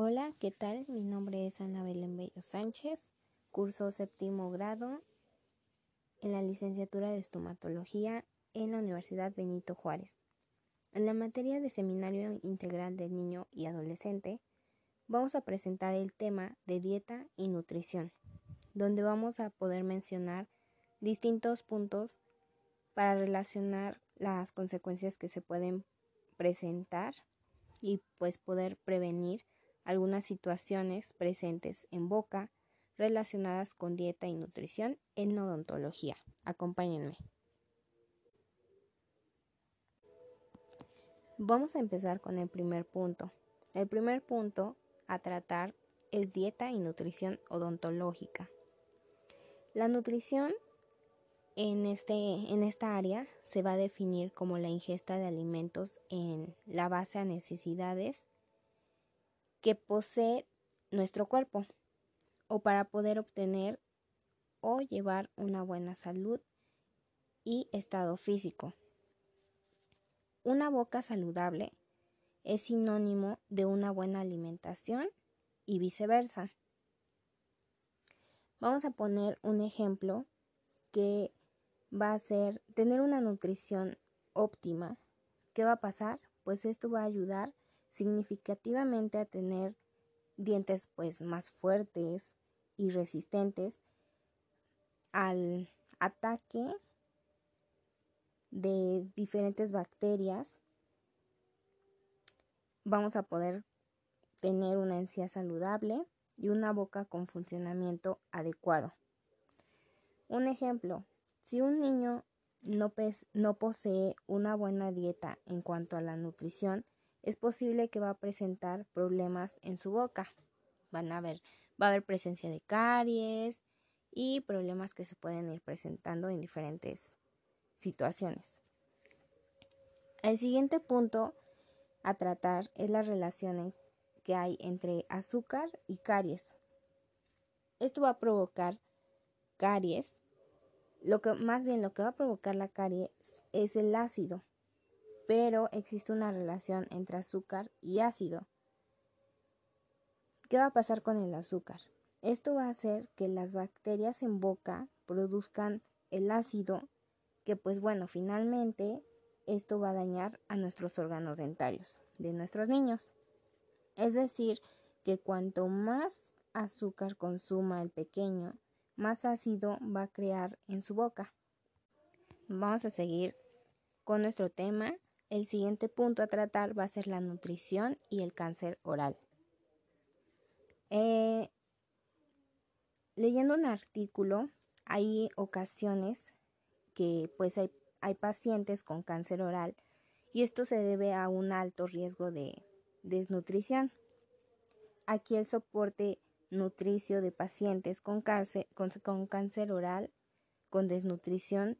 Hola, ¿qué tal? Mi nombre es Ana Belén Sánchez, curso séptimo grado en la licenciatura de estomatología en la Universidad Benito Juárez. En la materia de Seminario Integral del Niño y Adolescente, vamos a presentar el tema de dieta y nutrición, donde vamos a poder mencionar distintos puntos para relacionar las consecuencias que se pueden presentar y pues poder prevenir algunas situaciones presentes en boca relacionadas con dieta y nutrición en odontología. Acompáñenme. Vamos a empezar con el primer punto. El primer punto a tratar es dieta y nutrición odontológica. La nutrición en, este, en esta área se va a definir como la ingesta de alimentos en la base a necesidades que posee nuestro cuerpo o para poder obtener o llevar una buena salud y estado físico. Una boca saludable es sinónimo de una buena alimentación y viceversa. Vamos a poner un ejemplo que va a ser tener una nutrición óptima. ¿Qué va a pasar? Pues esto va a ayudar significativamente a tener dientes pues más fuertes y resistentes al ataque de diferentes bacterias, vamos a poder tener una encía saludable y una boca con funcionamiento adecuado. Un ejemplo, si un niño no, no, posee una buena dieta en cuanto a la nutrición, es posible que va a presentar problemas en su boca. Van a ver, va a haber presencia de caries y problemas que se pueden ir presentando en diferentes situaciones. El siguiente punto a tratar es la relación que hay entre azúcar y caries. Esto va a provocar caries. Lo que más bien lo que va a provocar la caries es el ácido, pero existe una relación entre azúcar y ácido. ¿Qué va a pasar con el azúcar? Esto va a hacer que las bacterias en boca produzcan el ácido que pues bueno, finalmente esto va a dañar a nuestros órganos dentarios de nuestros niños. Es decir, que cuanto más azúcar consuma el pequeño, más ácido va a crear en su boca. Vamos a seguir con nuestro tema. El siguiente punto a tratar va a ser la nutrición y el cáncer oral. Eh, leyendo un artículo, hay ocasiones que pues hay, hay pacientes con cáncer oral y esto se debe a un alto riesgo de desnutrición. Aquí el soporte nutricio de pacientes con cáncer, con, con cáncer oral con desnutrición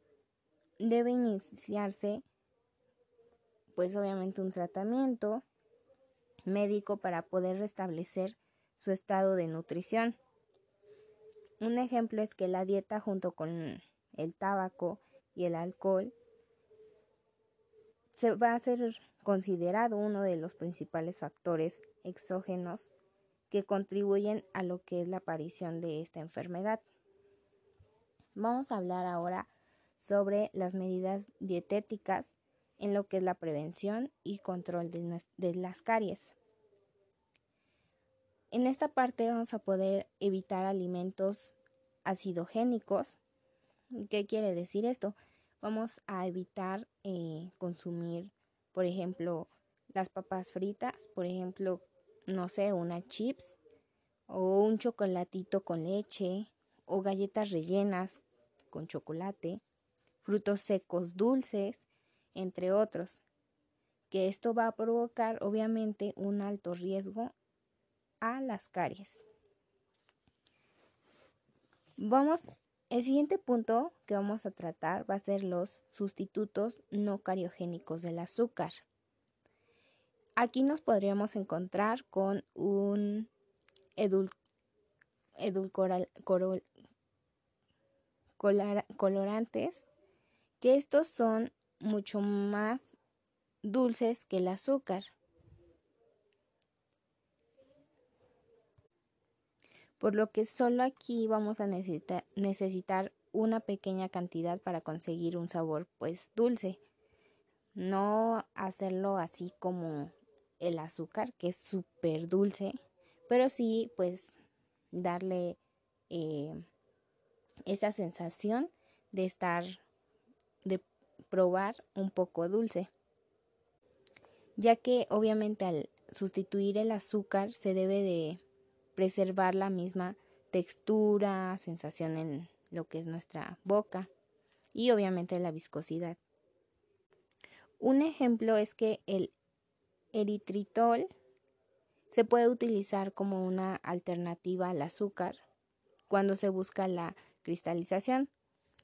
debe iniciarse pues obviamente un tratamiento médico para poder restablecer su estado de nutrición. Un ejemplo es que la dieta junto con el tabaco y el alcohol se va a ser considerado uno de los principales factores exógenos que contribuyen a lo que es la aparición de esta enfermedad. Vamos a hablar ahora sobre las medidas dietéticas en lo que es la prevención y control de, las caries. En esta parte vamos a poder evitar alimentos acidogénicos. ¿Qué quiere decir esto? vamos a evitar eh, consumir, por ejemplo, las papas fritas, por ejemplo, no sé, una chips o un chocolatito con leche o galletas rellenas con chocolate, frutos secos dulces, entre otros, que esto va a provocar obviamente un alto riesgo a las caries. Vamos el siguiente punto que vamos a tratar va a ser los sustitutos no cariogénicos del azúcar. Aquí nos podríamos encontrar con un colorantes que estos son mucho más dulces que el azúcar. por lo que solo aquí vamos a necesitar, una pequeña cantidad para conseguir un sabor pues dulce. No hacerlo así como el azúcar, que es súper dulce, pero sí pues darle eh, esa sensación de estar, de probar un poco dulce. Ya que obviamente al sustituir el azúcar se debe de preservar la misma textura, sensación en lo que es nuestra boca y obviamente la viscosidad. Un ejemplo es que el eritritol se puede utilizar como una alternativa al azúcar cuando se busca la cristalización,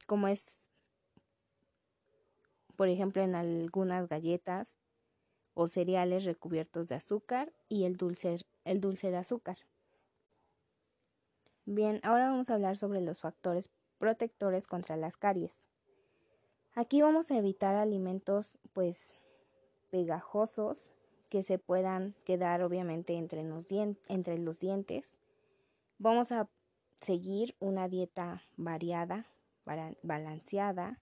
como es, por ejemplo, en algunas galletas o cereales recubiertos de azúcar y el dulce, el dulce de azúcar. Bien, ahora vamos a hablar sobre los factores protectores contra las caries. Aquí vamos a evitar alimentos pues pegajosos que se puedan quedar obviamente entre los, entre los dientes. Vamos a seguir una dieta variada, balanceada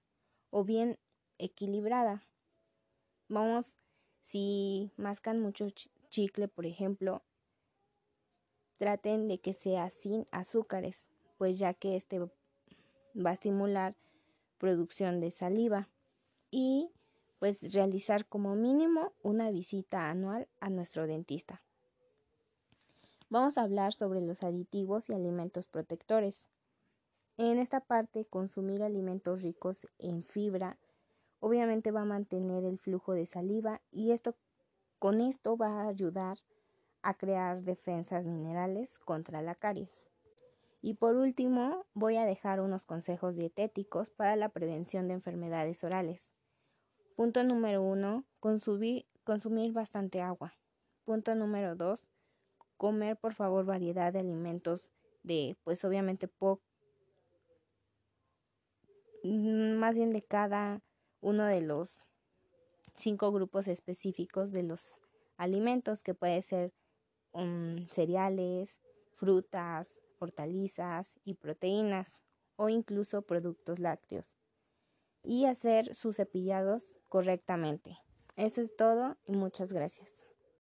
o bien equilibrada. Vamos, si mascan mucho chicle, por ejemplo, traten de que sea sin azúcares, pues ya que este va a estimular producción de saliva y pues realizar como mínimo una visita anual a nuestro dentista. Vamos a hablar sobre los aditivos y alimentos protectores. En esta parte, consumir alimentos ricos en fibra obviamente va a mantener el flujo de saliva y esto con esto va a ayudar a crear defensas minerales contra la caries. Y por último, voy a dejar unos consejos dietéticos para la prevención de enfermedades orales. Punto número uno, consumir, consumir bastante agua. Punto número dos, comer por favor variedad de alimentos de, pues obviamente, mm, más bien de cada uno de los cinco grupos específicos de los alimentos, que puede ser um, cereales, frutas, hortalizas y proteínas o incluso productos lácteos y hacer sus cepillados correctamente. Eso es todo y muchas gracias.